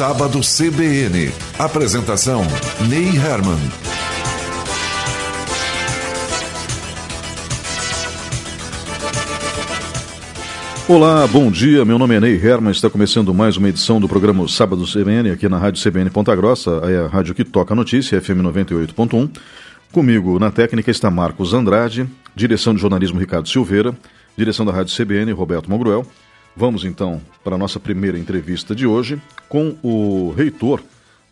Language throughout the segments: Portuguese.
Sábado CBN. Apresentação: Ney Herman. Olá, bom dia. Meu nome é Ney Herman. Está começando mais uma edição do programa Sábado CBN aqui na Rádio CBN Ponta Grossa, é a rádio que toca a notícia, FM 98.1. Comigo na técnica está Marcos Andrade, direção de jornalismo Ricardo Silveira, direção da Rádio CBN Roberto Mogruel. Vamos então para a nossa primeira entrevista de hoje com o reitor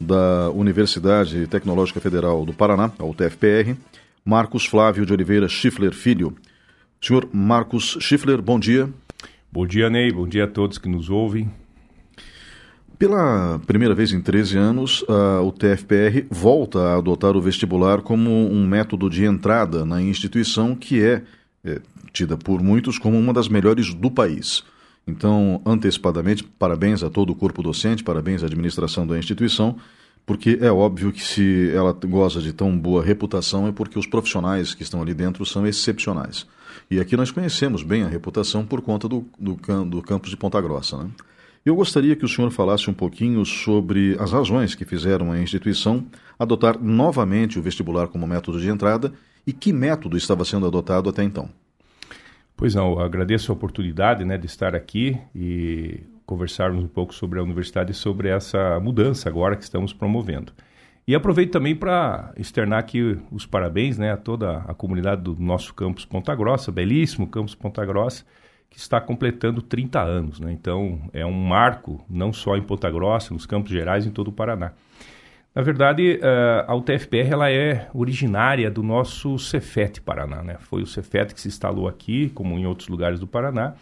da Universidade Tecnológica Federal do Paraná, a UTFPR, Marcos Flávio de Oliveira Schiffler Filho. Senhor Marcos Schiffler, bom dia. Bom dia, Ney. Bom dia a todos que nos ouvem. Pela primeira vez em 13 anos, a UTFPR volta a adotar o vestibular como um método de entrada na instituição que é, é tida por muitos como uma das melhores do país. Então, antecipadamente, parabéns a todo o corpo docente, parabéns à administração da instituição, porque é óbvio que se ela goza de tão boa reputação é porque os profissionais que estão ali dentro são excepcionais. E aqui nós conhecemos bem a reputação por conta do, do, do campus de Ponta Grossa. Né? Eu gostaria que o senhor falasse um pouquinho sobre as razões que fizeram a instituição adotar novamente o vestibular como método de entrada e que método estava sendo adotado até então. Pois não, agradeço a oportunidade né, de estar aqui e conversarmos um pouco sobre a universidade e sobre essa mudança agora que estamos promovendo. E aproveito também para externar aqui os parabéns né, a toda a comunidade do nosso campus Ponta Grossa, belíssimo campus Ponta Grossa, que está completando 30 anos. Né? Então, é um marco, não só em Ponta Grossa, nos campos gerais, em todo o Paraná. Na verdade, eh, a UTFPR ela é originária do nosso Cefet Paraná. Né? Foi o Cefet que se instalou aqui, como em outros lugares do Paraná,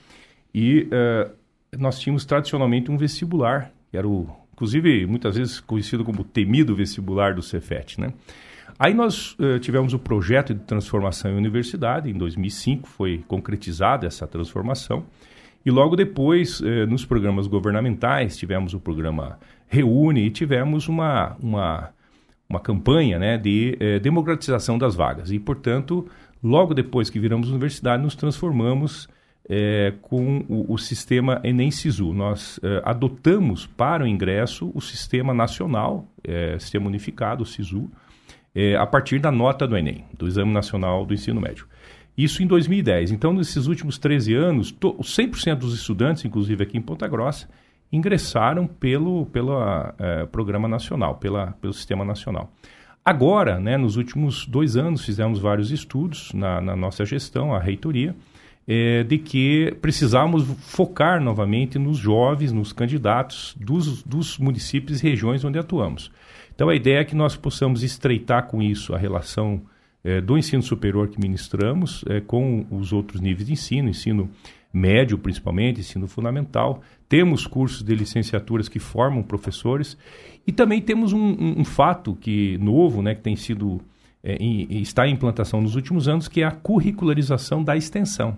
e uh, nós tínhamos tradicionalmente um vestibular, que era o inclusive muitas vezes conhecido como temido vestibular do Cefet, né? Aí nós uh, tivemos o projeto de transformação em universidade, em 2005 foi concretizada essa transformação, e logo depois, nos programas governamentais, tivemos o programa Reúne e tivemos uma, uma, uma campanha né, de uh, democratização das vagas. E, portanto, logo depois que viramos universidade, nos transformamos é, com o, o, sistema Enem Sisu. Nós é, adotamos para o ingresso o sistema nacional, é, sistema unificado, o Sisu, é, a partir da nota do Enem, do Exame Nacional do Ensino Médio. Isso em 2010. Então, nesses últimos 13 anos, 100% dos estudantes, inclusive aqui em Ponta Grossa, ingressaram pelo, pelo é, programa nacional, pela, pelo sistema nacional. Agora, né, nos últimos dois anos, fizemos vários estudos na, na nossa gestão, a reitoria, é, de que precisamos focar novamente nos jovens, nos candidatos dos, dos municípios e regiões onde atuamos. Então, a ideia é que nós possamos estreitar com isso a relação é, do ensino superior que ministramos é, com os outros níveis de ensino, ensino médio principalmente, ensino fundamental. Temos cursos de licenciaturas que formam professores e também temos um, um, um fato que novo, né, que tem sido é, em, está em implantação nos últimos anos, que é a curricularização da extensão.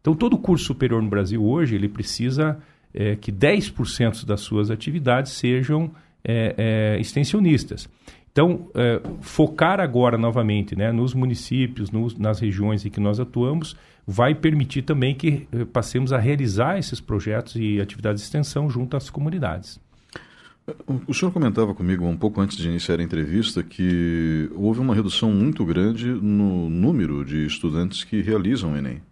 Então, todo curso superior no Brasil hoje, ele precisa é, que 10% das suas atividades sejam é, é, extensionistas. Então, é, focar agora novamente né, nos municípios, nos, nas regiões em que nós atuamos, vai permitir também que é, passemos a realizar esses projetos e atividades de extensão junto às comunidades. O senhor comentava comigo um pouco antes de iniciar a entrevista que houve uma redução muito grande no número de estudantes que realizam o Enem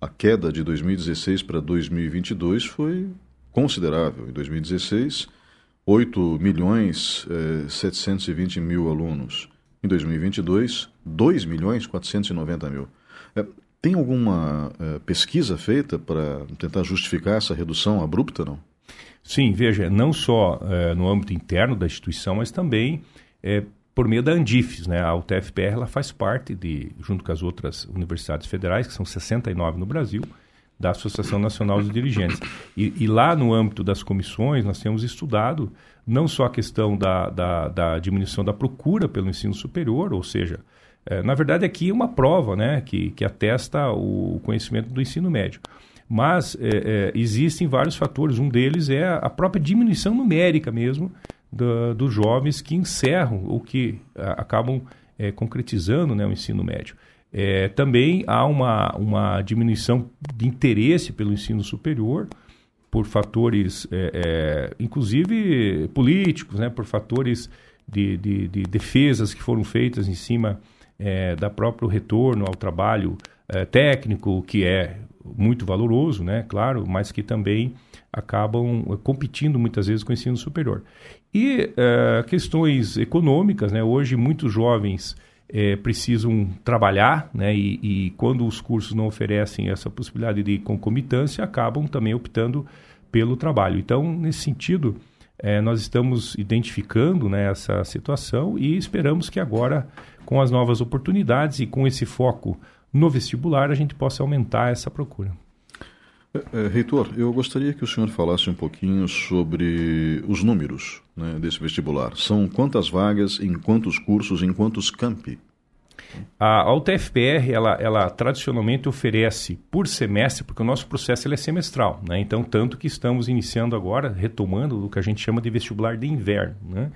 a queda de 2016 para 2022 foi considerável. Em 2016, 8 milhões eh, 720 mil alunos. Em 2022, 2 milhões 490 mil. É, tem alguma é, pesquisa feita para tentar justificar essa redução abrupta, não? Sim, veja, não só é, no âmbito interno da instituição, mas também é, por meio da Andifes, né? A UTFPR ela faz parte de, junto com as outras universidades federais, que são 69 no Brasil, da Associação Nacional dos Dirigentes. E, e, lá no âmbito das comissões, nós temos estudado não só a questão da, da, da diminuição da procura pelo ensino superior, ou seja, é, na verdade aqui é uma prova né, que, que atesta o conhecimento do ensino médio. Mas é, é, existem vários fatores, um deles é a própria diminuição numérica mesmo do, dos jovens que encerram ou que a, acabam é, concretizando né, o ensino médio. É, também há uma, uma diminuição de interesse pelo ensino superior por fatores, é, é, inclusive políticos, né, por fatores de, de, de, defesas que foram feitas em cima é, da próprio retorno ao trabalho é, técnico, que é muito valoroso, né, claro, mas que também acabam é, competindo muitas vezes com o ensino superior. E é, questões econômicas, né, hoje muitos jovens é, precisam trabalhar, né, e, e, quando os cursos não oferecem essa possibilidade de concomitância, acabam também optando pelo trabalho. Então, nesse sentido, é, nós estamos identificando né, essa situação e esperamos que agora, com as novas oportunidades e com esse foco no vestibular, a gente possa aumentar essa procura. É, é, reitor, eu gostaria que o senhor falasse um pouquinho sobre os números né, desse vestibular. São quantas vagas, em quantos cursos, em quantos campi? A, a UTFPR, ela, ela tradicionalmente oferece por semestre, porque o nosso processo ele é semestral, né? Então, tanto que estamos iniciando agora, retomando o que a gente chama de vestibular de inverno, né?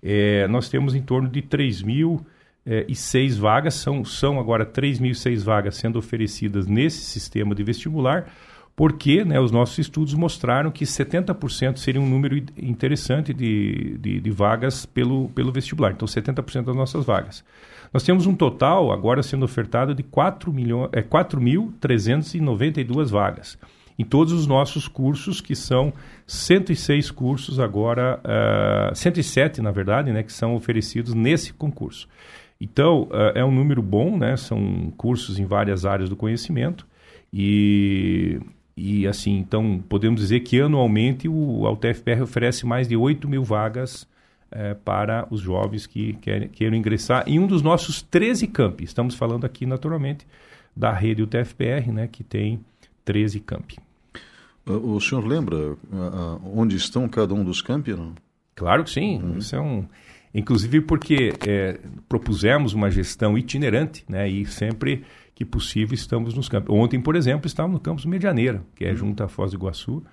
É, nós temos em torno de 3 mil é, e seis vagas, são, são agora 3.006 vagas sendo oferecidas nesse sistema de vestibular, porque né, os nossos estudos mostraram que 70% seria um número interessante de, de, de, vagas pelo, pelo vestibular. Então, 70% das nossas vagas. Nós temos um total, agora sendo ofertado, de 4.392 é, vagas em todos os nossos cursos, que são 106 cursos agora, uh, 107 na verdade, né, que são oferecidos nesse concurso. Então, uh, é um número bom, né, são cursos em várias áreas do conhecimento e e assim, então podemos dizer que anualmente o, a UTFPR oferece mais de 8 mil vagas é, para os jovens que querem, queiram ingressar em um dos nossos 13 campi. Estamos falando aqui, naturalmente, da rede UTFPR, né, que tem 13 campi. O senhor lembra uh, onde estão cada um dos campi? Claro que sim. Uhum. Isso é um... Inclusive porque é, propusemos uma gestão itinerante, né, e sempre que possível estamos nos campos. Ontem, por exemplo, estávamos no campus Medianeira, que é uhum. junto à Foz do Iguaçu,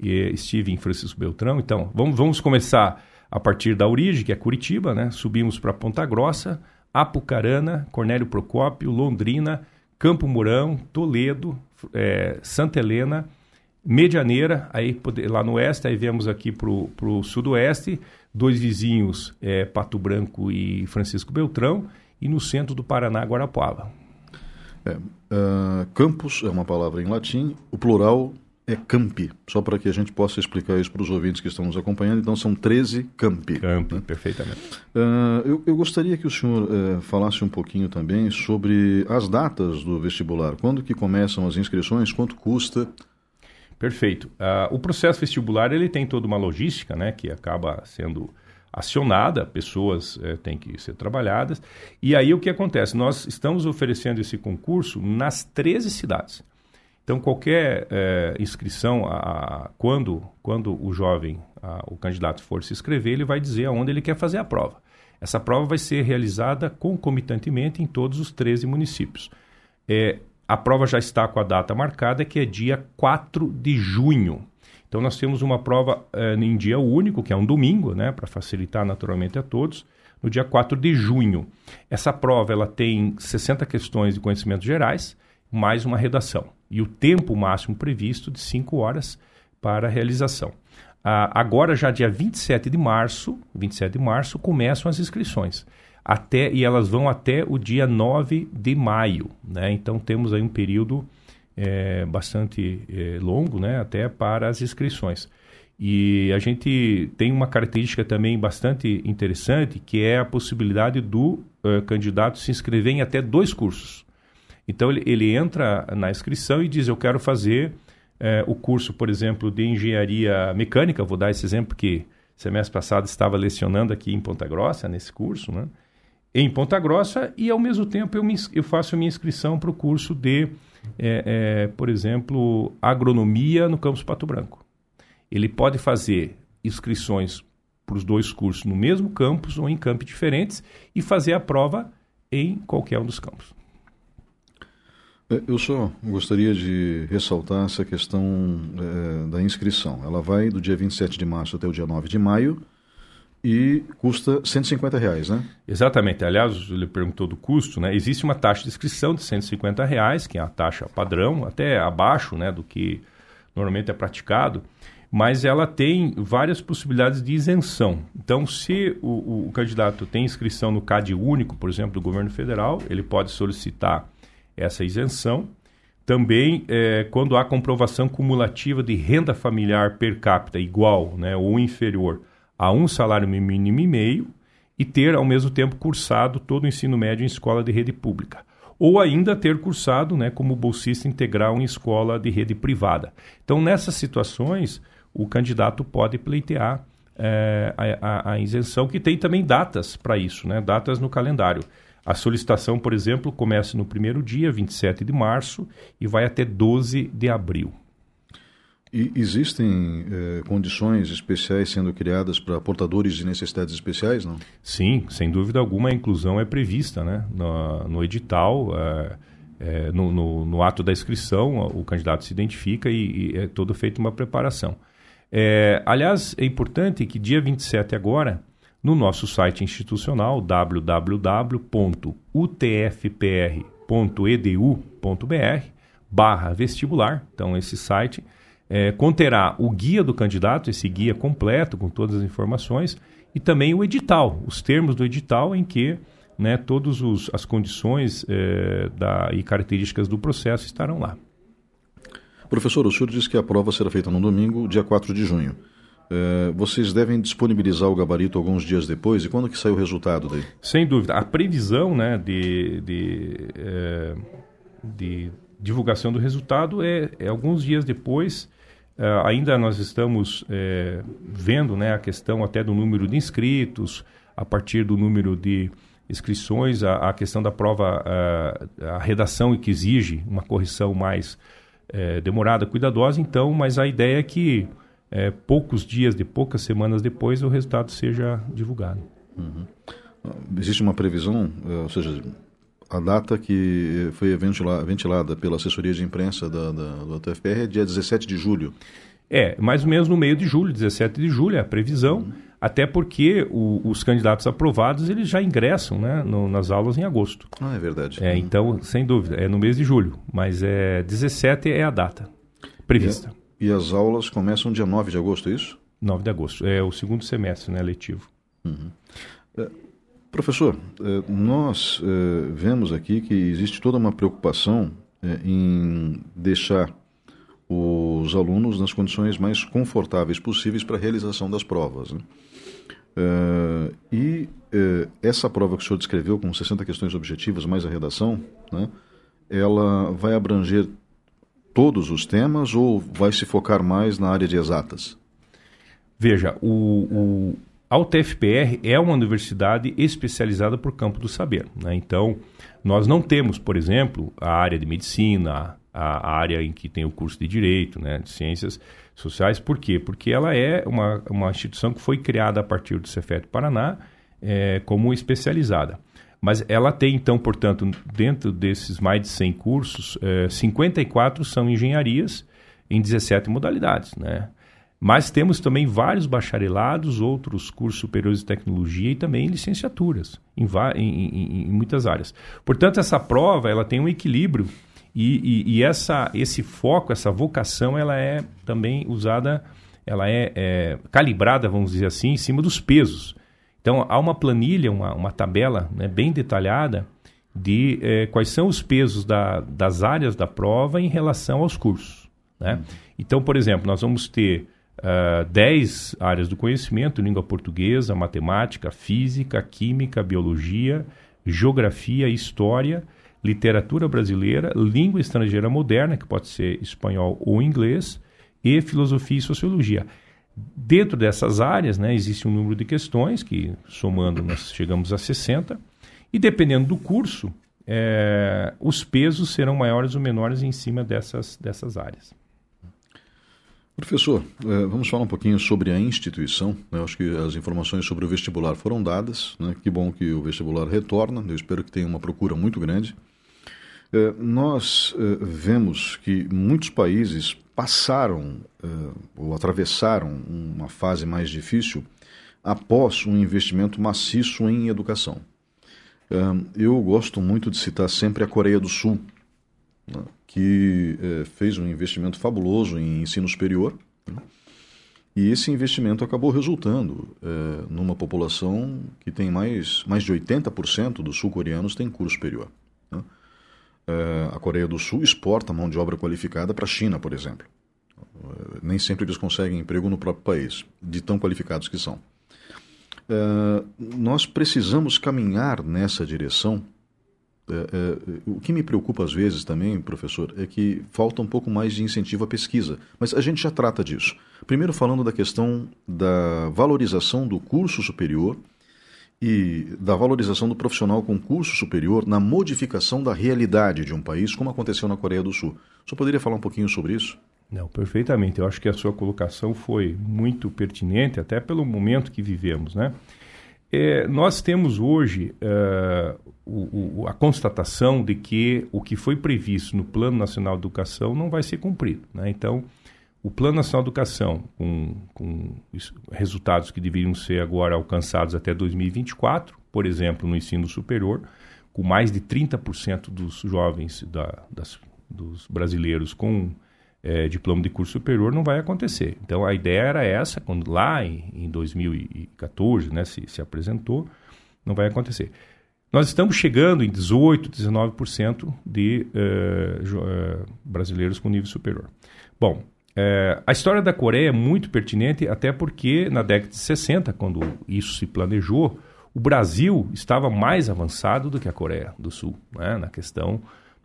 e estive em Francisco Beltrão. Então, vamos, vamos começar a partir da origem, que é Curitiba, né? Subimos para Ponta Grossa, Apucarana, Cornélio Procópio, Londrina, Campo Mourão, Toledo, é, Santa Helena, Medianeira, aí lá no oeste, aí viemos aqui para o sudoeste, dois vizinhos, é, Pato Branco e Francisco Beltrão, e no centro do Paraná, Guarapuava. É, uh, campus é uma palavra em latim, o plural é campi, só para que a gente possa explicar isso para os ouvintes que estão nos acompanhando. Então, são 13 campi. Campi, né? perfeitamente. Uh, eu, eu, gostaria que o senhor uh, falasse um pouquinho também sobre as datas do vestibular. Quando que começam as inscrições? Quanto custa? Perfeito. Uh, o processo vestibular ele tem toda uma logística, né, que acaba sendo acionada, pessoas é, têm que ser trabalhadas. E aí o que acontece? Nós estamos oferecendo esse concurso nas 13 cidades. Então, qualquer é, inscrição, a, a, quando, quando o jovem, a, o candidato for se inscrever, ele vai dizer aonde ele quer fazer a prova. Essa prova vai ser realizada concomitantemente em todos os 13 municípios. É, a prova já está com a data marcada, que é dia 4 de junho. Então nós temos uma prova eh, em dia único, que é um domingo, né, para facilitar naturalmente a todos, no dia 4 de junho. Essa prova ela tem 60 questões de conhecimentos gerais, mais uma redação. E o tempo máximo previsto de 5 horas para a realização. Ah, agora, já dia 27 de março, 27 de março, começam as inscrições. Até, e elas vão até o dia 9 de maio. Né? Então temos aí um período é, bastante é, longo, né, até para as inscrições. E a gente tem uma característica também bastante interessante, que é a possibilidade do uh, candidato se inscrever em até dois cursos. Então ele, ele entra na inscrição e diz: Eu quero fazer o curso, por exemplo, de engenharia mecânica. Vou dar esse exemplo que semestre passado estava lecionando aqui em Ponta Grossa, nesse curso, né? Em Ponta Grossa, e ao mesmo tempo eu, me, eu faço a minha inscrição para o curso de é, é, por exemplo, agronomia no campus Pato Branco. Ele pode fazer inscrições para os dois cursos no mesmo campus ou em campos diferentes e fazer a prova em qualquer um dos campos. É, eu só gostaria de ressaltar essa questão é, da inscrição. Ela vai do dia 27 de março até o dia 9 de maio e custa 150 reais, né? Exatamente. Aliás, ele perguntou do custo, né? Existe uma taxa de inscrição de 150 reais, que é a taxa padrão, até abaixo, né, do que normalmente é praticado, mas ela tem várias possibilidades de isenção. Então, se o, o, candidato tem inscrição no CAD único, por exemplo, do governo federal, ele pode solicitar essa isenção. Também, é, quando há comprovação cumulativa de renda familiar per capita igual né, ou inferior a um salário mínimo e meio, e ter, ao mesmo tempo, cursado todo o ensino médio em escola de rede pública ou ainda ter cursado né, como bolsista integral em escola de rede privada. Então, nessas situações, o candidato pode pleitear é, a, a, isenção, que tem também datas para isso, né? datas no calendário. A solicitação, por exemplo, começa no primeiro dia, 27 de março, e vai até 12 de abril. E existem eh, condições especiais sendo criadas para portadores de necessidades especiais, não? Sim, sem dúvida alguma a inclusão é prevista né? no, no edital. Eh, eh, no, no, no, ato da inscrição, o candidato se identifica e, e é todo feito uma preparação. Aliás, é importante que dia 27 agora, no nosso site institucional www.utfpr.edu.br barra vestibular, então esse site é, conterá o guia do candidato, esse guia completo com todas as informações, e também o edital, os termos do edital em que né, todas as condições é, da, e características do processo estarão lá. Professor, o senhor disse que a prova será feita no domingo, dia 4 de junho. É, vocês devem disponibilizar o gabarito alguns dias depois e quando que sai o resultado daí? Sem dúvida. A previsão né, de, de, é, de divulgação do resultado é, é alguns dias depois. É, ainda nós estamos é, vendo né, a questão até do número de inscritos, a partir do número de inscrições, a, a questão da prova, a, a redação que exige uma correção mais demorada, cuidadosa, então, mas a ideia é que poucos dias, de poucas semanas depois, o resultado seja divulgado. Uhum. Existe uma previsão, ou seja, a data que foi ventilada pela assessoria de imprensa da, da, do TFPR é dia 17 de julho. É, mais ou menos no meio de julho, 17 de julho é a previsão. Uhum até porque o, os candidatos aprovados eles já ingressam né, no, nas aulas em agosto. Ah, é verdade. É, então, sem dúvida, é no mês de julho, mas é 17 é a data prevista. E, e as aulas começam dia 9 de agosto, é isso? 9 de agosto, é o segundo semestre né, letivo. Uhum. É, professor, é, nós é, vemos aqui que existe toda uma preocupação é, em deixar os alunos nas condições mais confortáveis possíveis para a realização das provas. Né? E essa prova que o senhor descreveu, com 60 questões objetivas mais a redação, né, ela vai abranger todos os temas ou vai se focar mais na área de exatas? Veja, o, a UTFPR é uma universidade especializada por campo do saber. Né? Então, nós não temos, por exemplo, a área de medicina, a, área em que tem o curso de direito, né, de ciências sociais. Por quê? Porque ela é uma, uma instituição que foi criada a partir do Cefet Paraná é, como especializada. Mas ela tem, então, portanto, dentro desses mais de 100 cursos, é, 54 são engenharias em 17 modalidades, né? Mas temos também vários bacharelados, outros cursos superiores de tecnologia e também licenciaturas em, em, em, em muitas áreas. Portanto, essa prova ela tem um equilíbrio e, e, e, essa, esse foco, essa vocação, ela é também usada, ela é, é, calibrada, vamos dizer assim, em cima dos pesos. Então, há uma planilha, uma, uma tabela né, bem detalhada de é, quais são os pesos da, das áreas da prova em relação aos cursos. Né? Uhum. Então, por exemplo, nós vamos ter uh, 10 áreas do conhecimento, língua portuguesa, matemática, física, química, biologia, geografia, história literatura brasileira, língua estrangeira moderna, que pode ser espanhol ou inglês, e filosofia e sociologia. Dentro dessas áreas, né, existe um número de questões, que somando nós chegamos a 60, e dependendo do curso, é, os pesos serão maiores ou menores em cima dessas, dessas áreas. Professor, é, vamos falar um pouquinho sobre a instituição. Né? Acho que as informações sobre o vestibular foram dadas. Né? Que bom que o vestibular retorna. Eu espero que tenha uma procura muito grande. É, nós é, vemos que muitos países passaram ou atravessaram uma fase mais difícil após um investimento maciço em educação. Eu gosto muito de citar sempre a Coreia do Sul, né, que é, fez um investimento fabuloso em ensino superior. Né, e esse investimento acabou resultando é, numa população que tem mais, mais de 80% dos sul-coreanos têm curso superior. Né? É, a Coreia do Sul exporta mão de obra qualificada para a China, por exemplo. É, nem sempre eles conseguem emprego no próprio país, de tão qualificados que são. É, nós precisamos caminhar nessa direção é, o que me preocupa às vezes também, professor, é que falta um pouco mais de incentivo à pesquisa. Mas a gente já trata disso. Primeiro, falando da questão da valorização do curso superior e da valorização do profissional com curso superior na modificação da realidade de um país, como aconteceu na Coreia do Sul. O senhor poderia falar um pouquinho sobre isso? Não, perfeitamente. Eu acho que a sua colocação foi muito pertinente, até pelo momento que vivemos, né? É, nós temos hoje uh, o, o, a constatação de que o que foi previsto no Plano Nacional de Educação não vai ser cumprido. Né? Então, o Plano Nacional de Educação, com, com resultados que deveriam ser agora alcançados até 2024, por exemplo, no ensino superior, com mais de 30% dos jovens da, das, dos brasileiros com é, diploma de curso superior não vai acontecer. Então a ideia era essa, quando lá em, em 2014 né, se, se apresentou, não vai acontecer. Nós estamos chegando em 18%, 19% de uh, uh, brasileiros com nível superior. Bom, uh, a história da Coreia é muito pertinente, até porque na década de 60, quando isso se planejou, o Brasil estava mais avançado do que a Coreia do Sul, né, na questão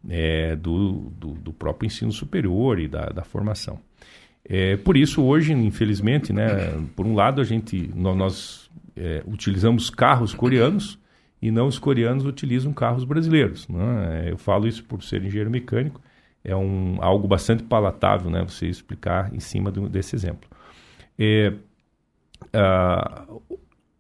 é, do, do, do, próprio ensino superior e da, da formação. É, por isso, hoje, infelizmente, né, por um lado, a gente, nós, nós é, utilizamos carros coreanos e não os coreanos utilizam carros brasileiros. Né? Eu falo isso por ser engenheiro mecânico, é um, algo bastante palatável né, você explicar em cima do, desse exemplo. É, a,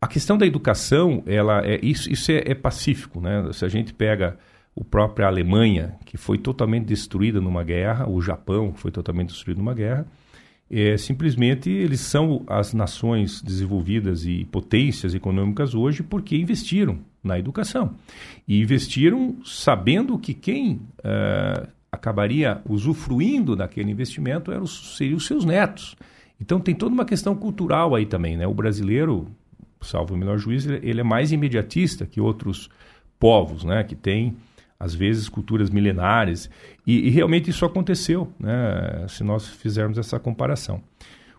a questão da educação, ela é, isso, isso é, é pacífico. Né? Se a gente pega o própria Alemanha, que foi totalmente destruída numa guerra, o Japão, que foi totalmente destruído numa guerra, é, simplesmente eles são as nações desenvolvidas e potências econômicas hoje porque investiram na educação. E investiram sabendo que quem uh, acabaria usufruindo daquele investimento eram, seriam os seus netos. Então tem toda uma questão cultural aí também. Né? O brasileiro, salvo o melhor juiz, ele é mais imediatista que outros povos, né? que tem às vezes culturas milenares, e, e, realmente isso aconteceu, né, se nós fizermos essa comparação.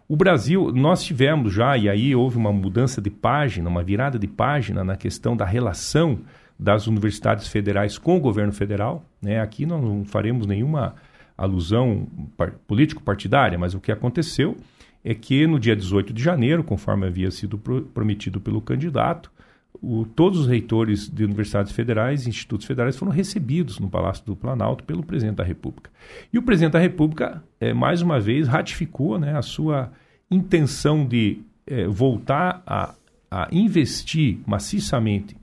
O Brasil, nós tivemos já, e aí houve uma mudança de página, uma virada de página na questão da relação das universidades federais com o governo federal. Né? Aqui nós não faremos nenhuma alusão político-partidária, mas o que aconteceu é que no dia 18 de janeiro, conforme havia sido prometido pelo candidato, o, todos os reitores de universidades federais e institutos federais foram recebidos no Palácio do Planalto pelo presidente da República. E o presidente da República, é, mais uma vez, ratificou né, a sua intenção de é, voltar a, a investir maciçamente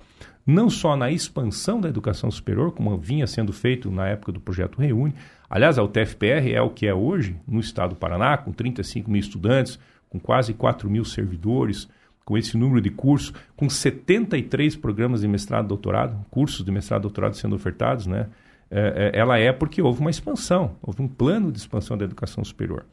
não só na expansão da educação superior, como vinha sendo feito na época do projeto Reúne. Aliás, a UTFPR é o que é hoje no estado do Paraná, com 35 mil estudantes, com quase 4 mil servidores, com esse número de cursos, com 73 programas de mestrado doutorado, cursos de mestrado doutorado sendo ofertados, né? É, é, ela é porque houve uma expansão, houve um plano de expansão da educação superior.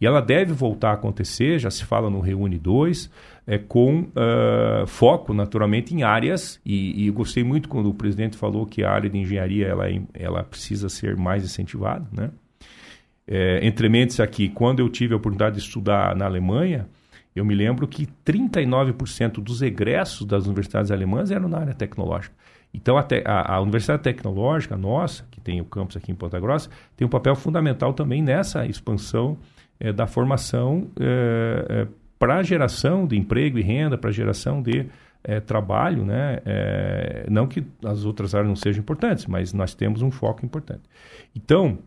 E ela deve voltar a acontecer, já se fala no Reúne 2, é, com uh, foco, naturalmente, em áreas, e, e, gostei muito quando o presidente falou que a área de engenharia ela, é ela precisa ser mais incentivada. Né? É, entre mentes aqui, quando eu tive a oportunidade de estudar na Alemanha, eu me lembro que 39% dos egressos das universidades alemãs eram na área tecnológica. Então, a, te, a, a, Universidade Tecnológica nossa, que tem o campus aqui em Ponta Grossa, tem um papel fundamental também nessa expansão é, da formação é, é, para a geração de emprego e renda, para geração de trabalho. Né? não que as outras áreas não sejam importantes, mas nós temos um foco importante. Então,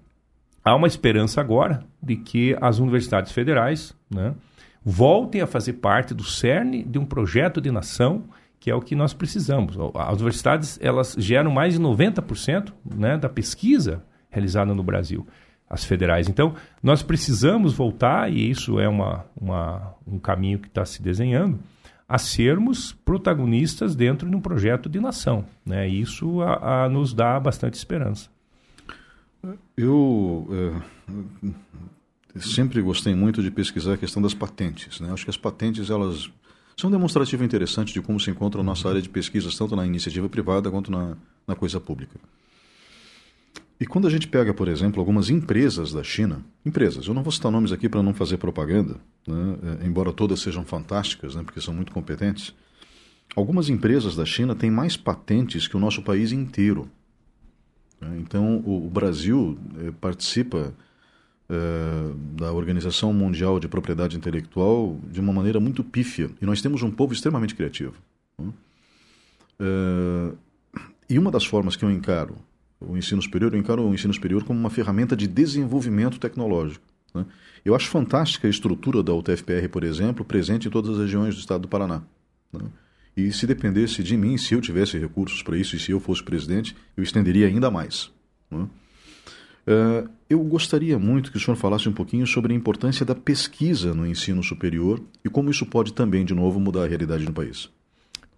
há uma esperança agora de que as universidades federais, né, voltem a fazer parte do cerne de um projeto de nação que é o que nós precisamos. As universidades elas geram mais de 90% né, da pesquisa realizada no Brasil, as federais. Então, nós precisamos voltar, e isso é uma, uma um caminho que está se desenhando, a sermos protagonistas dentro de um projeto de nação. Né? Isso a, a nos dá bastante esperança. Eu é, sempre gostei muito de pesquisar a questão das patentes. Né? Acho que as patentes elas são um demonstrativo interessante de como se encontra a nossa área de pesquisas, tanto na iniciativa privada quanto na, na coisa pública. E quando a gente pega, por exemplo, algumas empresas da China, empresas, eu não vou citar nomes aqui para não fazer propaganda, né? É, embora todas sejam fantásticas, né? porque são muito competentes, algumas empresas da China têm mais patentes que o nosso país inteiro. Né? Então, o, Brasil eh, participa da Organização Mundial de Propriedade Intelectual de uma maneira muito pífia, e nós temos um povo extremamente criativo. Né? Eh, e uma das formas que eu encaro o ensino superior, eu encaro o ensino superior como uma ferramenta de desenvolvimento tecnológico. Né? Eu acho fantástica a estrutura da UTFPR, por exemplo, presente em todas as regiões do estado do Paraná. Né? E se dependesse de mim, se eu tivesse recursos para isso e se eu fosse presidente, eu estenderia ainda mais. Uh, eu gostaria muito que o senhor falasse um pouquinho sobre a importância da pesquisa no ensino superior e como isso pode também, de novo, mudar a realidade no país.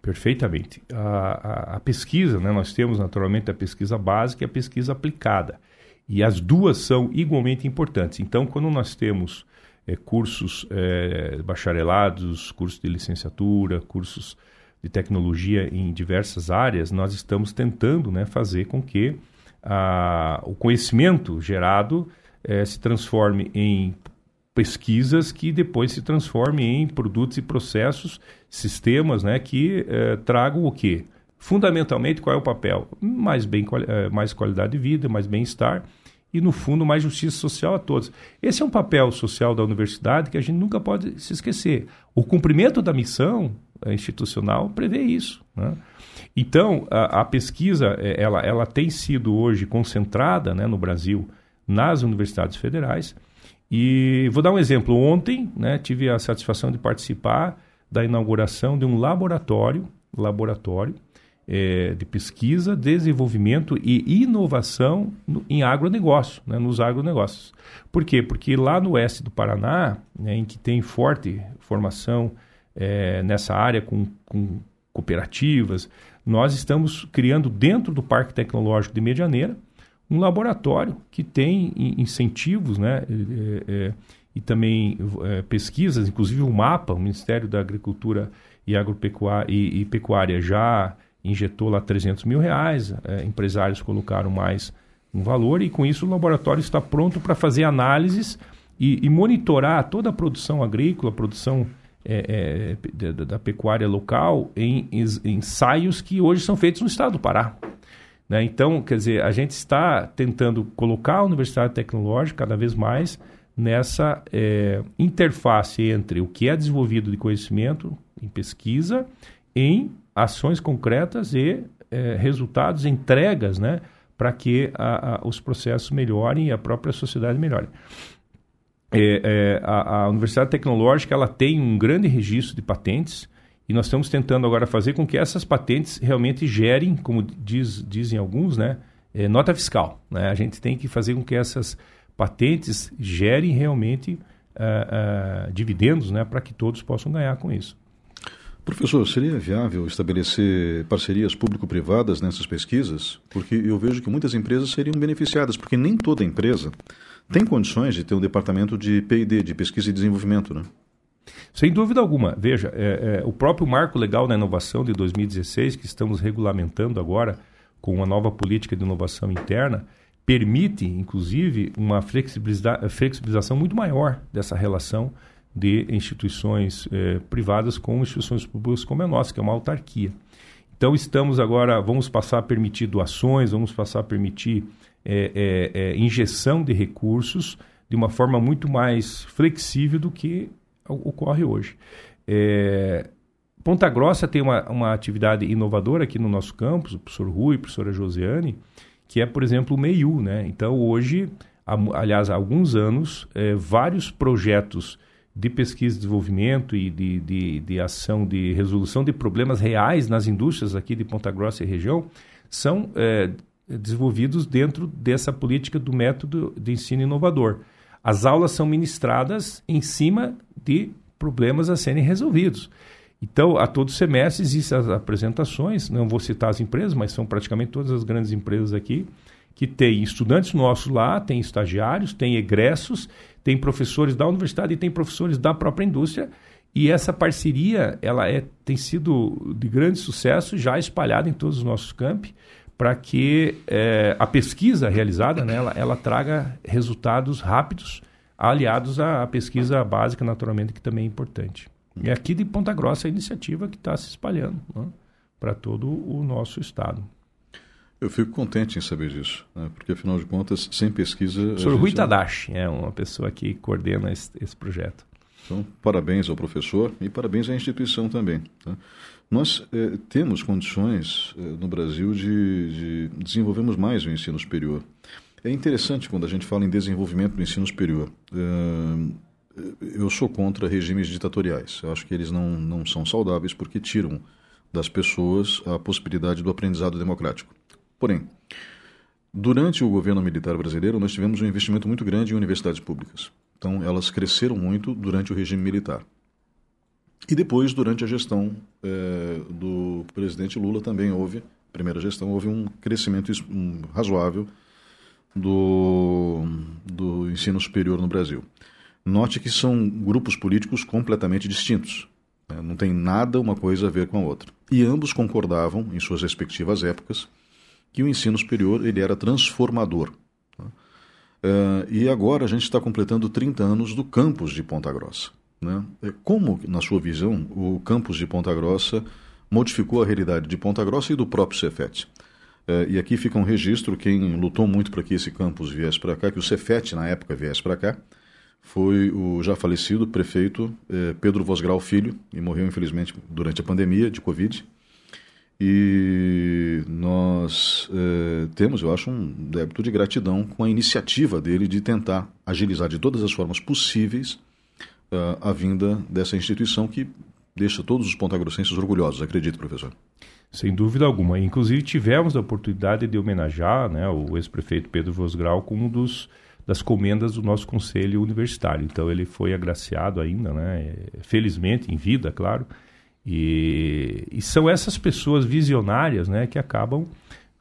Perfeitamente. A, a, a, pesquisa, né, nós temos naturalmente a pesquisa básica e a pesquisa aplicada. E as duas são igualmente importantes. Então, quando nós temos é, cursos é, bacharelados, cursos de licenciatura, cursos de tecnologia em diversas áreas, nós estamos tentando né, fazer com que a, o conhecimento gerado é, se transforme em pesquisas que depois se transformem em produtos e processos, sistemas né, que é, tragam o quê? Fundamentalmente, qual é o papel? Mais, bem, é, mais qualidade de vida, mais bem-estar e, no fundo, mais justiça social a todos. Esse é um papel social da universidade que a gente nunca pode se esquecer. O cumprimento da missão institucional prevê isso. Né? Então, a, a, pesquisa é, ela, ela tem sido hoje concentrada né, no Brasil nas universidades federais. E vou dar um exemplo. Ontem né, tive a satisfação de participar da inauguração de um laboratório, laboratório é, de pesquisa, desenvolvimento e inovação no, em agronegócio, né, nos agronegócios. Por quê? Porque lá no oeste do Paraná, né, em que tem forte formação é, nessa área com, com cooperativas, nós estamos criando dentro do Parque Tecnológico de Medianeira um laboratório que tem incentivos né, é, é, e também é, pesquisas, inclusive o mapa, o Ministério da Agricultura e Agropecuária e, e Pecuária já injetou lá 300 mil reais, é, empresários colocaram mais um valor e com isso o laboratório está pronto para fazer análises e, e monitorar toda a produção agrícola, a produção é, é, da, da, pecuária local em, em, ensaios que hoje são feitos no estado do Pará. Né? Então, quer dizer, a gente está tentando colocar a Universidade Tecnológica cada vez mais nessa é, interface entre o que é desenvolvido de conhecimento em pesquisa, em ações concretas e é, resultados, entregas, né, para que a, a, os processos melhorem e a própria sociedade melhore é, é, a, a, Universidade Tecnológica ela tem um grande registro de patentes e nós estamos tentando agora fazer com que essas patentes realmente gerem, como diz, dizem alguns, né, é, nota fiscal. Né? A gente tem que fazer com que essas patentes gerem realmente uh, uh, dividendos né, para que todos possam ganhar com isso. Professor, seria viável estabelecer parcerias público-privadas nessas pesquisas? Porque eu vejo que muitas empresas seriam beneficiadas, porque nem toda empresa tem condições de ter um departamento de P&D, de pesquisa e desenvolvimento, né? Sem dúvida alguma. Veja, é, é, o próprio Marco Legal da Inovação de 2016, que estamos regulamentando agora com uma nova política de inovação interna, permite, inclusive, uma flexibiliza flexibilização muito maior dessa relação de instituições é, privadas com instituições públicas como a nossa, que é uma autarquia. Então, estamos agora, vamos passar a permitir doações, vamos passar a permitir é, é, injeção de recursos de uma forma muito mais flexível do que ocorre hoje. Ponta Grossa tem uma, uma atividade inovadora aqui no nosso campus, o professor Rui, a professora Josiane, que é, por exemplo, o MEIU. Né? Então, hoje, aliás, há alguns anos, vários projetos de pesquisa e desenvolvimento e de, de, de ação de resolução de problemas reais nas indústrias aqui de Ponta Grossa e região são é, desenvolvidos dentro dessa política do método de ensino inovador. As aulas são ministradas em cima de problemas a serem resolvidos. Então, a todo semestre existem as apresentações, não vou citar as empresas, mas são praticamente todas as grandes empresas aqui, que tem estudantes nossos lá, tem estagiários, tem egressos, tem professores da universidade e tem professores da própria indústria. E essa parceria ela é, tem sido de grande sucesso, já espalhada em todos os nossos campi, para que é, a pesquisa realizada né, ela, ela traga resultados rápidos, aliados à pesquisa básica, naturalmente, que também é importante. E aqui de Ponta Grossa a iniciativa que está se espalhando né, para todo o nosso estado. Eu fico contente em saber disso, né, porque afinal de contas, sem pesquisa. O senhor Rui Tadashi é uma pessoa que coordena esse, esse, projeto. Então, parabéns ao professor e parabéns à instituição também. Tá? Nós eh, temos condições eh, no Brasil de, de desenvolvermos mais o ensino superior. É interessante quando a gente fala em desenvolvimento do ensino superior. Uh, eu sou contra regimes ditatoriais. Eu acho que eles não, não são saudáveis porque tiram das pessoas a possibilidade do aprendizado democrático. Porém, durante o governo militar brasileiro, nós tivemos um investimento muito grande em universidades públicas. Então, elas cresceram muito durante o regime militar. E depois, durante a gestão é, do presidente Lula, também houve, primeira gestão, houve um crescimento razoável do, do ensino superior no Brasil. Note que são grupos políticos completamente distintos. Né? Não tem nada uma coisa a ver com a outra. E ambos concordavam, em suas respectivas épocas, que o ensino superior ele era transformador. Uh, e agora a gente está completando 30 anos do campus de Ponta Grossa. Né? É, como, na sua visão, o campus de Ponta Grossa modificou a realidade de Ponta Grossa e do próprio Cefet? Uh, e aqui fica um registro, quem lutou muito para que esse campus viesse para cá, que o Cefet, na época, viesse para cá, foi o já falecido prefeito eh, Pedro Vosgrau Filho, e morreu infelizmente durante a pandemia de Covid. E nós eh, temos, eu acho, um débito de gratidão com a iniciativa dele de tentar agilizar de todas as formas possíveis uh, a vinda dessa instituição que deixa todos os pontagrossenses orgulhosos, acredito, professor. Sem dúvida alguma. Inclusive, tivemos a oportunidade de homenagear né, o ex-prefeito Pedro Vosgrau como um dos das comendas do nosso conselho universitário. Então ele foi agraciado ainda, né? Felizmente em vida, claro. E, e são essas pessoas visionárias, né, que acabam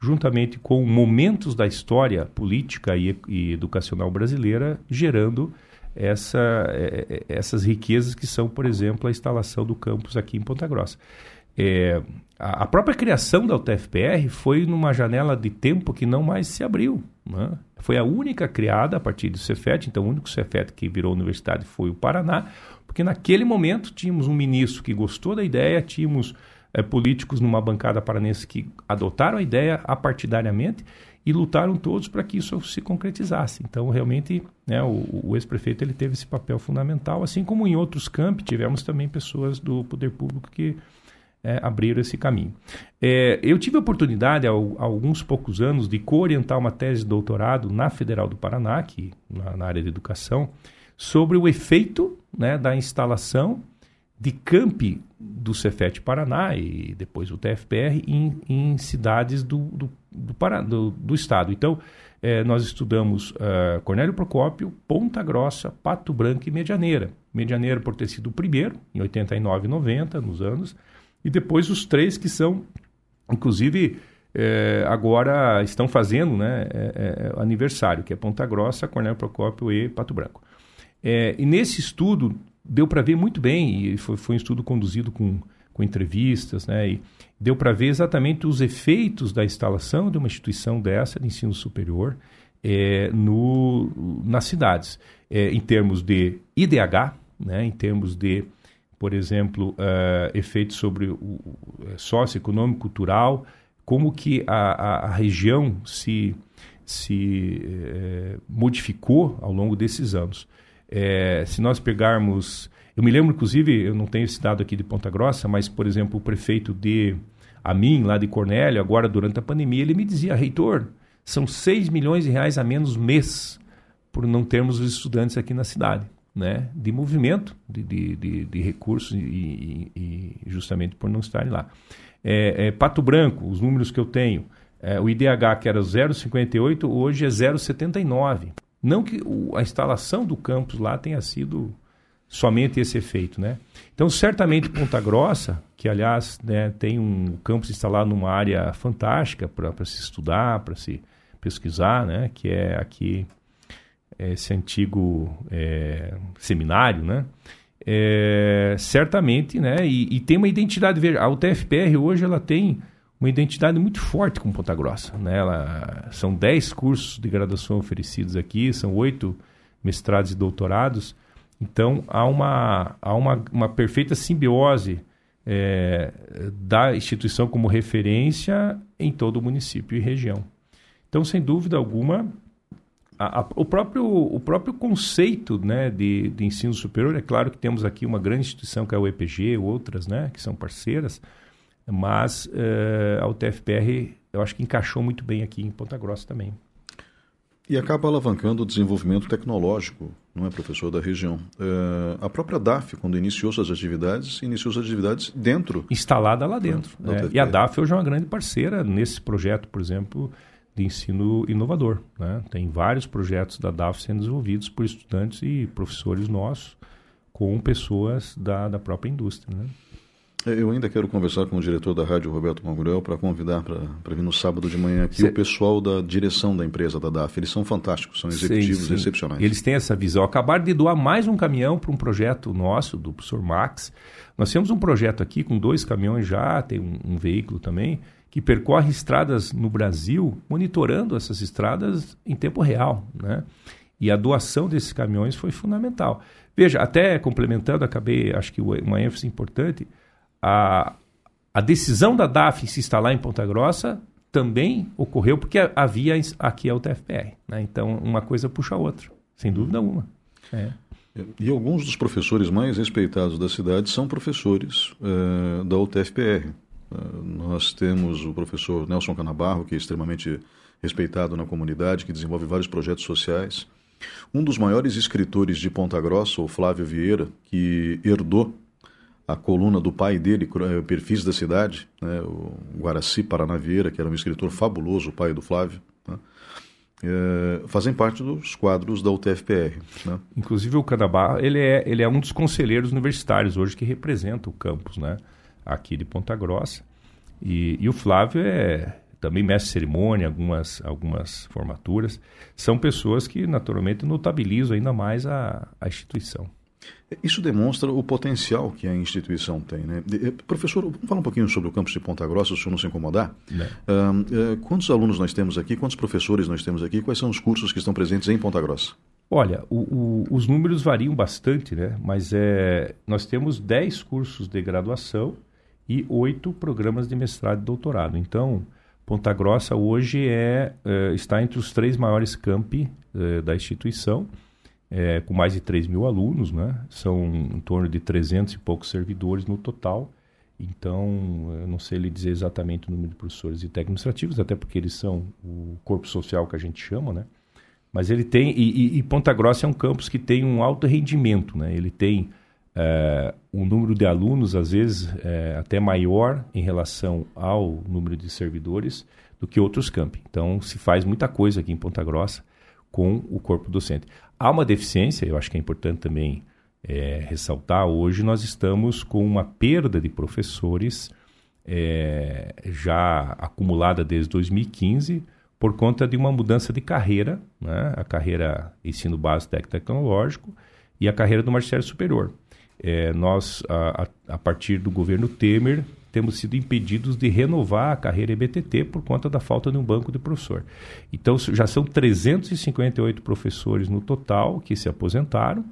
juntamente com momentos da história política e, e educacional brasileira gerando essa, é, é, essas riquezas que são, por exemplo, a instalação do campus aqui em Ponta Grossa. É, a, própria criação da UTFPR foi numa janela de tempo que não mais se abriu. Né? Foi a única criada a partir do Cefet, então o único Cefet que virou universidade foi o Paraná, porque naquele momento tínhamos um ministro que gostou da ideia, tínhamos é, políticos numa bancada paranense que adotaram a ideia apartidariamente e lutaram todos para que isso se concretizasse. Então, realmente, né, o, o ex-prefeito ele teve esse papel fundamental, assim como em outros campos tivemos também pessoas do poder público que é, abriram esse caminho. É, eu tive a oportunidade, há, há, alguns poucos anos, de co-orientar uma tese de doutorado na Federal do Paraná, aqui, na, na área de educação, sobre o efeito né, da instalação de campi do Cefet Paraná e depois o TFPR em, em cidades do, do, do, Pará, do, do estado. Então, é, nós estudamos uh, Cornélio Procópio, Ponta Grossa, Pato Branco e Medianeira. Medianeira por ter sido o primeiro, em 89 e 90, nos anos, e depois os três que são, inclusive, é, agora estão fazendo né, aniversário, que é Ponta Grossa, Cornélio Procópio e Pato Branco. É, e nesse estudo deu para ver muito bem, e foi, foi um estudo conduzido com, com entrevistas, né, e deu para ver exatamente os efeitos da instalação de uma instituição dessa de ensino superior é, no, nas cidades, é, em termos de IDH, né, em termos de por exemplo, uh, efeitos sobre o, o eh, socioeconômico, cultural, como que a, a, a região se, se eh, modificou ao longo desses anos. É, se nós pegarmos, eu me lembro inclusive, eu não tenho esse dado aqui de Ponta Grossa, mas por exemplo o prefeito de Amin, lá de Cornélio, agora durante a pandemia, ele me dizia, reitor, são 6 milhões de reais a menos mês por não termos os estudantes aqui na cidade né, de movimento de, de, de, de recursos e, e, justamente por não estarem lá. É, é, Pato Branco, os números que eu tenho, é, o IDH que era 0,58, hoje é 0,79. Não que a instalação do campus lá tenha sido somente esse efeito, né? Então, certamente Ponta Grossa, que aliás né, tem um campus instalado numa área fantástica para se estudar, para se pesquisar, né, que é aqui esse antigo é, seminário, né, é, certamente, né, e, e, tem uma identidade, a UTFPR hoje ela tem uma identidade muito forte com Ponta Grossa, né, ela, são 10 cursos de graduação oferecidos aqui, são oito mestrados e doutorados, então há uma, há uma, uma perfeita simbiose é, da instituição como referência em todo o município e região. Então, sem dúvida alguma, a, a, o, próprio, o próprio conceito né, de, de ensino superior, é claro que temos aqui uma grande instituição que é o EPG, outras né, que são parceiras, mas é, a UTFPR eu acho que encaixou muito bem aqui em Ponta Grossa também. E acaba alavancando o desenvolvimento tecnológico, não é, professor, da região. É, a própria DAF, quando iniciou suas atividades, iniciou suas atividades dentro. Instalada lá dentro. Né? E a DAF hoje é uma grande parceira nesse projeto, por exemplo, de ensino inovador. Né? Tem vários projetos da DAF sendo desenvolvidos por estudantes e professores nossos com pessoas da, da própria indústria. Né? É, eu ainda quero conversar com o diretor da rádio, Roberto Magurel, para convidar para vir no sábado de manhã aqui Cê... o pessoal da direção da empresa da DAF. Eles são fantásticos, são executivos sim, sim. excepcionais. Eles têm essa visão. Acabaram de doar mais um caminhão para um projeto nosso, do professor Max. Nós temos um projeto aqui com dois caminhões já, tem um, um veículo também, que percorre estradas no Brasil, monitorando essas estradas em tempo real. Né? E a doação desses caminhões foi fundamental. Veja, até complementando, acabei, acho que uma ênfase importante a, a decisão da DAF se instalar em Ponta Grossa também ocorreu porque havia aqui a UTFPR. Né? Então, uma coisa puxa a outra, sem dúvida alguma. É. E alguns dos professores mais respeitados da cidade são professores é, da UTFPR. É, nós temos o professor Nelson Canabarro, que é extremamente respeitado na comunidade, que desenvolve vários projetos sociais. Um dos maiores escritores de Ponta Grossa, o Flávio Vieira, que herdou a coluna do pai dele, eh, Perfis da Cidade, né, o Guaraci Paranavieira, que era um escritor fabuloso, o pai do Flávio, né, é, fazem parte dos quadros da UTFPR. Né? Inclusive o Canabá, ele é, ele é um dos conselheiros universitários hoje que representa o campus né, aqui de Ponta Grossa. E, e o Flávio é também mestre cerimônia, algumas, algumas formaturas. São pessoas que naturalmente notabilizam ainda mais a, a instituição. Isso demonstra o potencial que a instituição tem. Né? Eh, professor, vamos falar um pouquinho sobre o campus de Ponta Grossa, se o senhor não se incomodar. Uh, uh, quantos alunos nós temos aqui, quantos professores nós temos aqui, quais são os cursos que estão presentes em Ponta Grossa? Olha, o, o, os números variam bastante, né? mas é, nós temos 10 cursos de graduação e 8 programas de mestrado e doutorado. Então, Ponta Grossa hoje é, é está entre os três maiores campi é, da instituição é, com mais de 3 mil alunos, né? São em torno de 300 e poucos servidores no total. Então, eu não sei lhe dizer exatamente o número de professores e técnicos administrativos, até porque eles são o corpo social que a gente chama, né? Mas ele tem, e, e Ponta Grossa é um campus que tem um alto rendimento, né? Ele tem é, um número de alunos, às vezes, é, até maior em relação ao número de servidores do que outros campi. Então, se faz muita coisa aqui em Ponta Grossa com o corpo docente. Há uma deficiência, eu acho que é importante também é, ressaltar, hoje nós estamos com uma perda de professores é, já acumulada desde 2015 por conta de uma mudança de carreira, né? a carreira ensino básico tecnológico e a carreira do magistério superior. É, nós, a, a partir do governo Temer, temos sido impedidos de renovar a carreira EBTT por conta da falta de um banco de professor. Então, já são 358 professores no total que se aposentaram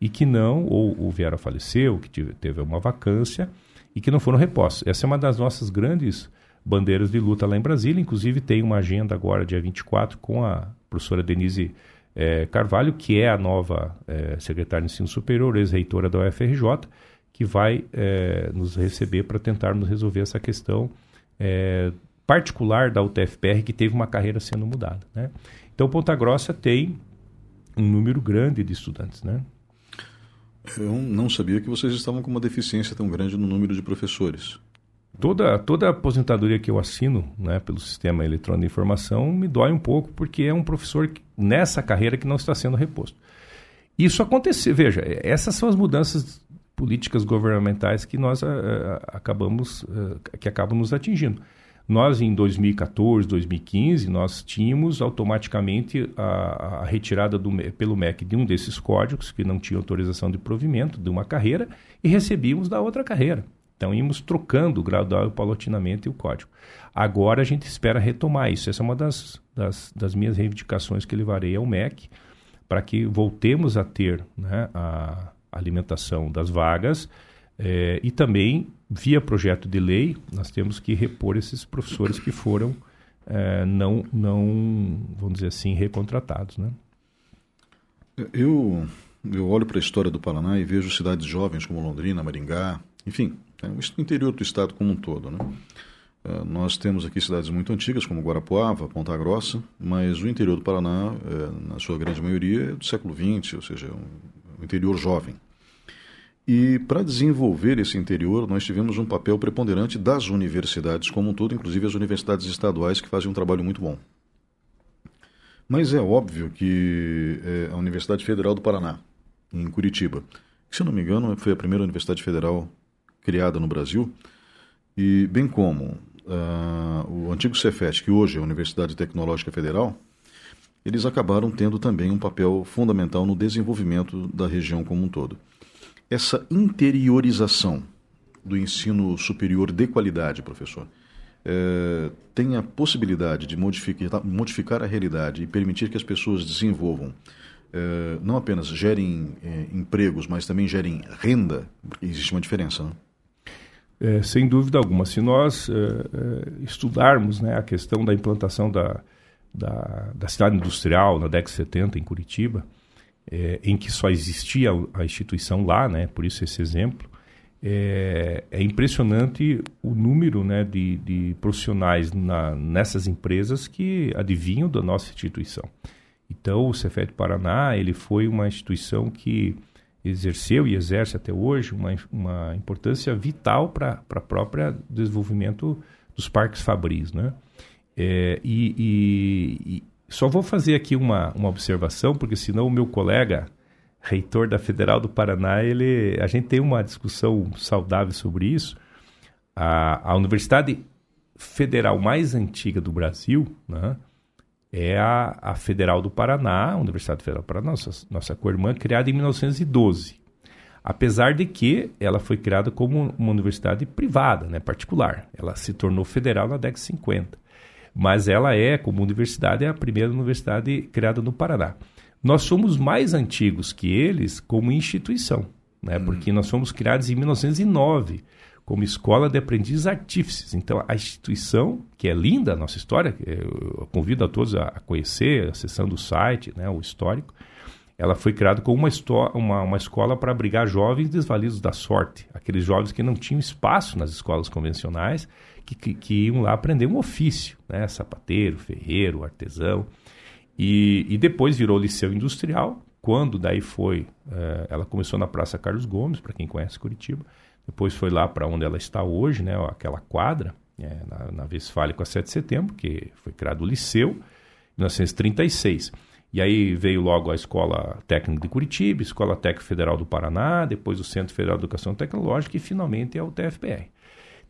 e que não, ou, ou vieram a falecer, ou que tive, teve uma vacância e que não foram repostos. Essa é uma das nossas grandes bandeiras de luta lá em Brasília. Inclusive, tem uma agenda agora, dia 24, com a professora Denise é, Carvalho, que é a nova é, secretária de ensino superior, ex-reitora da UFRJ, que vai é, nos receber para tentarmos resolver essa questão é, particular da UTFPR que teve uma carreira sendo mudada. Né? Então, Ponta Grossa tem um número grande de estudantes. Né? Eu não sabia que vocês estavam com uma deficiência tão grande no número de professores. Toda, toda a aposentadoria que eu assino né, pelo sistema eletrônico de informação me dói um pouco, porque é um professor que, nessa carreira que não está sendo reposto. Isso aconteceu, veja, essas são as mudanças políticas governamentais que nós uh, acabamos, uh, que acabam nos atingindo. Nós, em 2014, 2015, nós tínhamos automaticamente a, a retirada do, pelo MEC de um desses códigos que não tinha autorização de provimento de uma carreira e recebíamos da outra carreira. Então, íamos trocando gradual e paulatinamente o código. Agora, a gente espera retomar isso. Essa é uma das, das, das minhas reivindicações que levarei ao MEC, para que voltemos a ter né, a alimentação das vagas é, e também via projeto de lei, nós temos que repor esses professores que foram é, não, não, vamos dizer assim, recontratados. Né? Eu, eu olho para a história do Paraná e vejo cidades jovens como Londrina, Maringá, enfim, é, o interior do estado como um todo. Né? Uh, nós temos aqui cidades muito antigas, como Guarapuava, Ponta Grossa, mas o interior do Paraná, na sua grande maioria, é do século XX, ou seja, é interior jovem. E para desenvolver esse interior, nós tivemos um papel preponderante das universidades como um todo, inclusive as universidades estaduais que fazem um trabalho muito bom. Mas é óbvio que é, a Universidade Federal do Paraná, em Curitiba, que, se não me engano foi a primeira universidade federal criada no Brasil, e bem como uh, o antigo Cefet, que hoje é a Universidade Tecnológica Federal, eles acabaram tendo também um papel fundamental no desenvolvimento da região como um todo essa interiorização do ensino superior de qualidade, professor, é, tem a possibilidade de modificar, modificar a realidade e permitir que as pessoas desenvolvam, é, não apenas gerem é, empregos, mas também gerem renda, existe uma diferença, né? Sem dúvida alguma. Se nós estudarmos né, a questão da implantação da, da, da cidade industrial na década de 70 em Curitiba, é, em que só existia a instituição lá, né? Por isso esse exemplo. É, é impressionante o número né, de, de profissionais na, nessas empresas que adivinham da nossa instituição. Então, o Cefet Paraná ele foi uma instituição que exerceu e exerce até hoje uma, uma importância vital para o próprio desenvolvimento dos parques fabris. Né? É, e, e, só vou fazer aqui uma, uma observação, porque senão o meu colega, reitor da Federal do Paraná, ele, a gente tem uma discussão saudável sobre isso. A, a universidade federal mais antiga do Brasil né, é a, a Federal do Paraná, a Universidade Federal do Paraná, nossa, nossa co-irmã, criada em 1912. Apesar de que ela foi criada como uma universidade privada, né, particular. Ela se tornou federal na década de 50 mas ela é, como universidade, é a primeira universidade criada no Paraná. Nós somos mais antigos que eles como instituição, né? Hum. porque nós fomos criados em 1909 como escola de aprendizes artífices. Então, a instituição, que é linda a nossa história, eu convido a todos a conhecer, acessando o site, né, o histórico, ela foi criada como uma, uma, uma escola para abrigar jovens desvalidos da sorte, aqueles jovens que não tinham espaço nas escolas convencionais que, que, que iam lá aprender um ofício, né? sapateiro, ferreiro, artesão. E, e depois virou liceu industrial, quando daí foi, é, ela começou na Praça Carlos Gomes, para quem conhece Curitiba, depois foi lá para onde ela está hoje, né, aquela quadra, é, na, na Westfália 7 de setembro, que foi criado o liceu, em 1936. E aí veio logo a Escola Técnica de Curitiba, Escola Técnica Federal do Paraná, depois o Centro Federal de Educação Tecnológica e finalmente é o TFPR.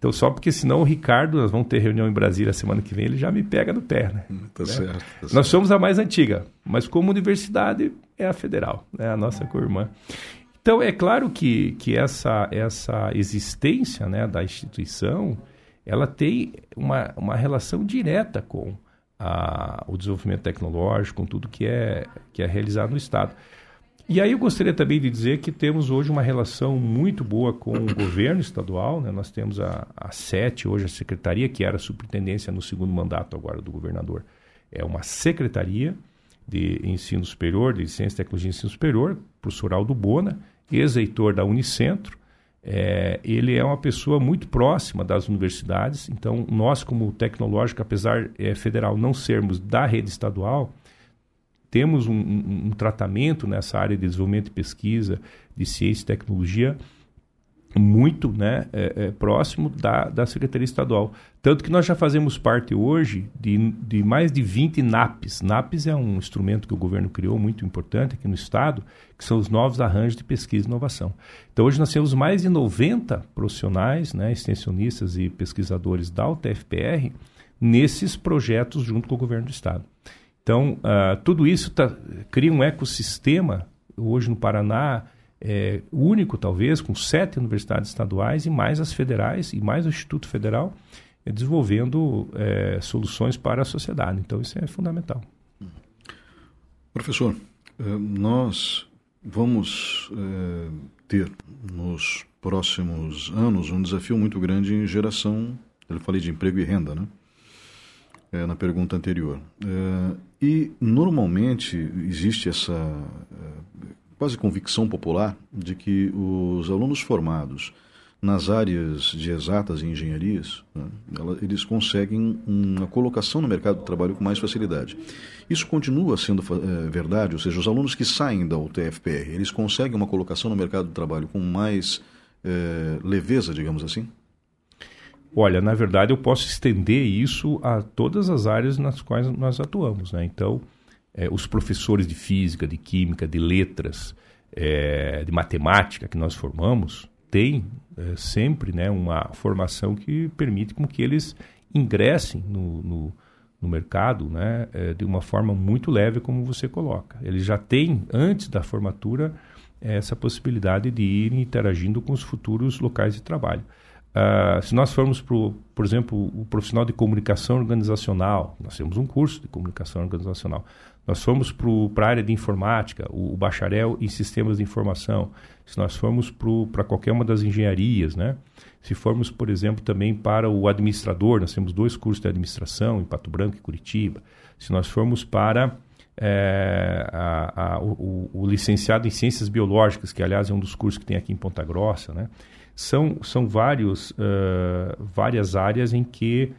Então, só porque senão o Ricardo, nós vamos ter reunião em Brasília semana que vem, ele já me pega no pé, né? Tá, né? Certo, tá Nós certo. somos a mais antiga, mas como universidade é a federal, é né? a nossa co-irmã. Então, é claro que, que essa, essa existência né, da instituição, ela tem uma, uma relação direta com a, o desenvolvimento tecnológico, com tudo que é, que é realizado no Estado. E aí eu gostaria também de dizer que temos hoje uma relação muito boa com o governo estadual. Né? Nós temos a, a SET, hoje a secretaria, que era a superintendência no segundo mandato agora do governador. É uma secretaria de ensino superior, de ciência e tecnologia e ensino superior, professor Aldo Bona, ex-reitor da Unicentro. É, ele é uma pessoa muito próxima das universidades, então nós como tecnológico, apesar é, federal não sermos da rede estadual, temos um, um, um, tratamento nessa área de desenvolvimento e pesquisa, de ciência e tecnologia, muito né, é, é, próximo da, da Secretaria Estadual. Tanto que nós já fazemos parte hoje de, de mais de 20 NAPs. NAPs é um instrumento que o governo criou muito importante aqui no Estado, que são os novos arranjos de pesquisa e inovação. Então hoje nós temos mais de 90 profissionais, né, extensionistas e pesquisadores da UTFPR nesses projetos junto com o governo do Estado. Então, uh, tudo isso tá, cria um ecossistema, hoje no Paraná, é, único talvez, com sete universidades estaduais e mais as federais e mais o Instituto Federal, é, desenvolvendo é, soluções para a sociedade. Então, isso é fundamental. Professor, é, nós vamos é, ter nos próximos anos um desafio muito grande em geração, eu falei de emprego e renda, né? É, na pergunta anterior. É, e normalmente existe essa quase convicção popular de que os alunos formados nas áreas de exatas e engenharias, né, eles conseguem uma colocação no mercado de trabalho com mais facilidade. Isso continua sendo é, verdade, ou seja, os alunos que saem da UTFPR, eles conseguem uma colocação no mercado de trabalho com mais é, leveza, digamos assim? Olha, na verdade eu posso estender isso a todas as áreas nas quais nós atuamos, né? Então, é, os professores de física, de química, de letras, é, de matemática que nós formamos, têm é, sempre né, uma formação que permite com que eles ingressem no, no, no mercado né, é, de uma forma muito leve, como você coloca. Eles já têm, antes da formatura, essa possibilidade de ir interagindo com os futuros locais de trabalho. Uh, se nós formos, pro, por exemplo, o profissional de comunicação organizacional, nós temos um curso de comunicação organizacional. Nós formos para a área de informática, o, o, bacharel em sistemas de informação. Se nós formos para qualquer uma das engenharias, né? Se formos, por exemplo, também para o administrador, nós temos dois cursos de administração em Pato Branco e Curitiba. Se nós formos para é, a, a, o, o, licenciado em ciências biológicas, que aliás é um dos cursos que tem aqui em Ponta Grossa, né? São, são vários, uh, várias áreas em que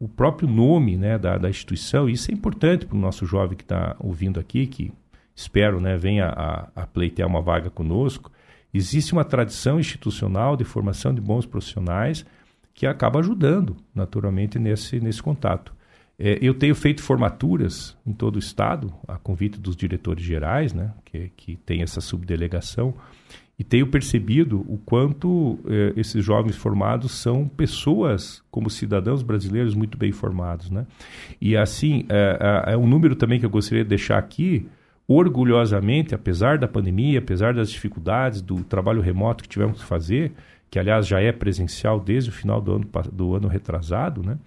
o próprio nome né, da, da instituição, isso é importante para o nosso jovem que está ouvindo aqui, que espero né, venha a, a pleitear uma vaga conosco, existe uma tradição institucional de formação de bons profissionais que acaba ajudando, naturalmente, nesse, nesse contato. É, eu tenho feito formaturas em todo o estado, a convite dos diretores gerais, né, que, que tem essa subdelegação, e tenho percebido o quanto eh, esses jovens formados são pessoas, como cidadãos brasileiros, muito bem formados. Né? E assim, é, é, é um número também que eu gostaria de deixar aqui, orgulhosamente, apesar da pandemia, apesar das dificuldades do trabalho remoto que tivemos que fazer, que aliás já é presencial desde o final do ano, do ano retrasado, né?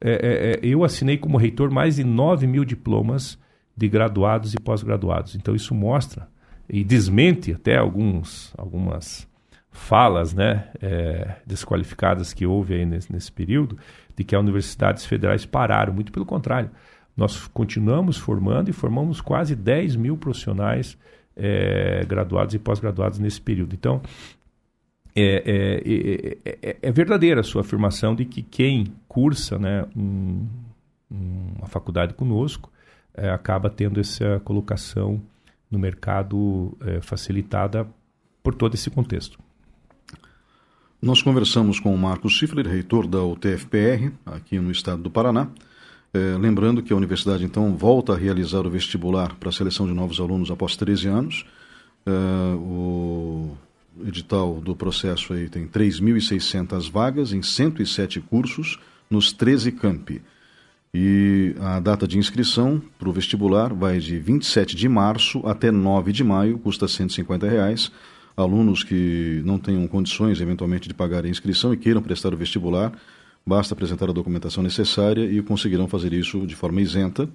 É, eu assinei como reitor mais de 9 mil diplomas de graduados e pós-graduados. Então isso mostra e desmente até alguns, algumas falas né, é, desqualificadas que houve aí nesse, nesse período, de que as universidades federais pararam. Muito pelo contrário, nós continuamos formando e formamos quase 10 mil profissionais é, graduados e pós-graduados nesse período. Então, é, é, é, é, verdadeira a sua afirmação de que quem cursa né, um, uma faculdade conosco acaba tendo essa colocação no mercado é, facilitada por todo esse contexto. Nós conversamos com o Marcos Schiffler, reitor da UTFPR, aqui no estado do Paraná. É, lembrando que a universidade, então, volta a realizar o vestibular para a seleção de novos alunos após 13 anos. É, o edital do processo aí tem 3.600 vagas em 107 cursos nos 13 campi. E a data de inscrição para o vestibular vai de 27 de março até 9 de maio, custa 150 reais. Alunos que não tenham condições, eventualmente, de pagar a inscrição e queiram prestar o vestibular, basta apresentar a documentação necessária e conseguirão fazer isso de forma isenta.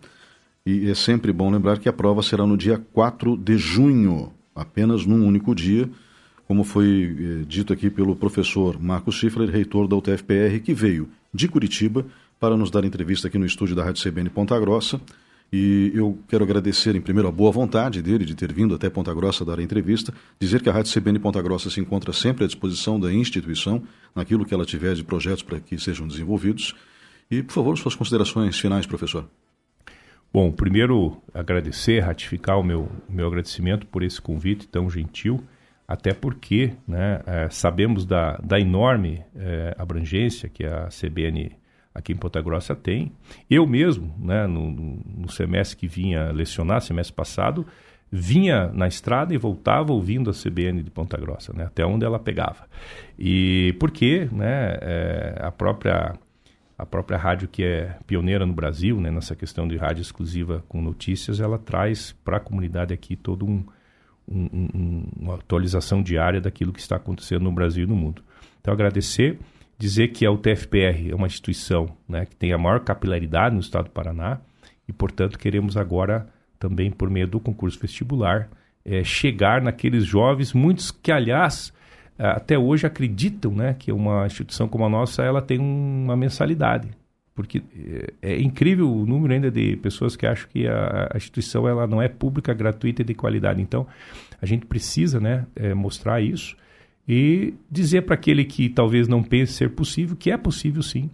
E é sempre bom lembrar que a prova será no dia 4 de junho, apenas num único dia, como foi eh, dito aqui pelo professor Marcos Schiffler, reitor da UTFPR, que veio de Curitiba para nos dar entrevista aqui no estúdio da Rádio CBN Ponta Grossa. E eu quero agradecer, em primeiro, a boa vontade dele de ter vindo até Ponta Grossa dar a entrevista, dizer que a Rádio CBN Ponta Grossa se encontra sempre à disposição da instituição, naquilo que ela tiver de projetos para que sejam desenvolvidos. E, por favor, suas considerações finais, professor. Bom, primeiro agradecer, ratificar o meu, meu agradecimento por esse convite tão gentil até porque né, é, sabemos da, da enorme é, abrangência que a CBN aqui em Ponta Grossa tem. Eu mesmo, né, no, no, semestre que vinha lecionar, semestre passado, vinha na estrada e voltava ouvindo a CBN de Ponta Grossa, né, até onde ela pegava. E porque né, é, a própria a própria rádio que é pioneira no Brasil, né, nessa questão de rádio exclusiva com notícias, ela traz para a comunidade aqui todo um, um, um, uma atualização diária daquilo que está acontecendo no Brasil e no mundo. Então agradecer dizer que a UTFPR é uma instituição né, que tem a maior capilaridade no estado do Paraná e, portanto, queremos agora, também por meio do concurso vestibular, é, chegar naqueles jovens, muitos que, aliás, até hoje acreditam né, que uma instituição como a nossa ela tem uma mensalidade. Porque é, é incrível o número ainda de pessoas que acham que a, a, instituição ela não é pública, gratuita e de qualidade. Então, a gente precisa né, é, mostrar isso e dizer para aquele que talvez não pense ser possível que é possível sim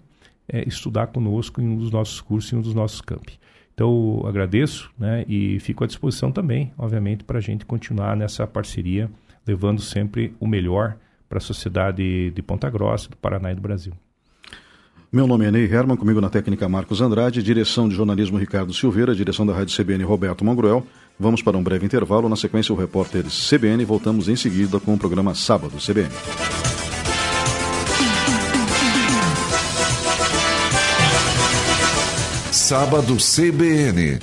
é, estudar conosco em um dos nossos cursos, em um dos nossos campi. Então, agradeço né, e fico à disposição também, obviamente, para a gente continuar nessa parceria, levando sempre o melhor para a sociedade de Ponta Grossa, do Paraná e do Brasil. Meu nome é Ney Herman, comigo na técnica Marcos Andrade, direção de jornalismo Ricardo Silveira, direção da Rádio CBN Roberto Mangruel. Vamos para um breve intervalo. Na sequência, o repórter CBN. Voltamos em seguida com o programa Sábado CBN. Sábado CBN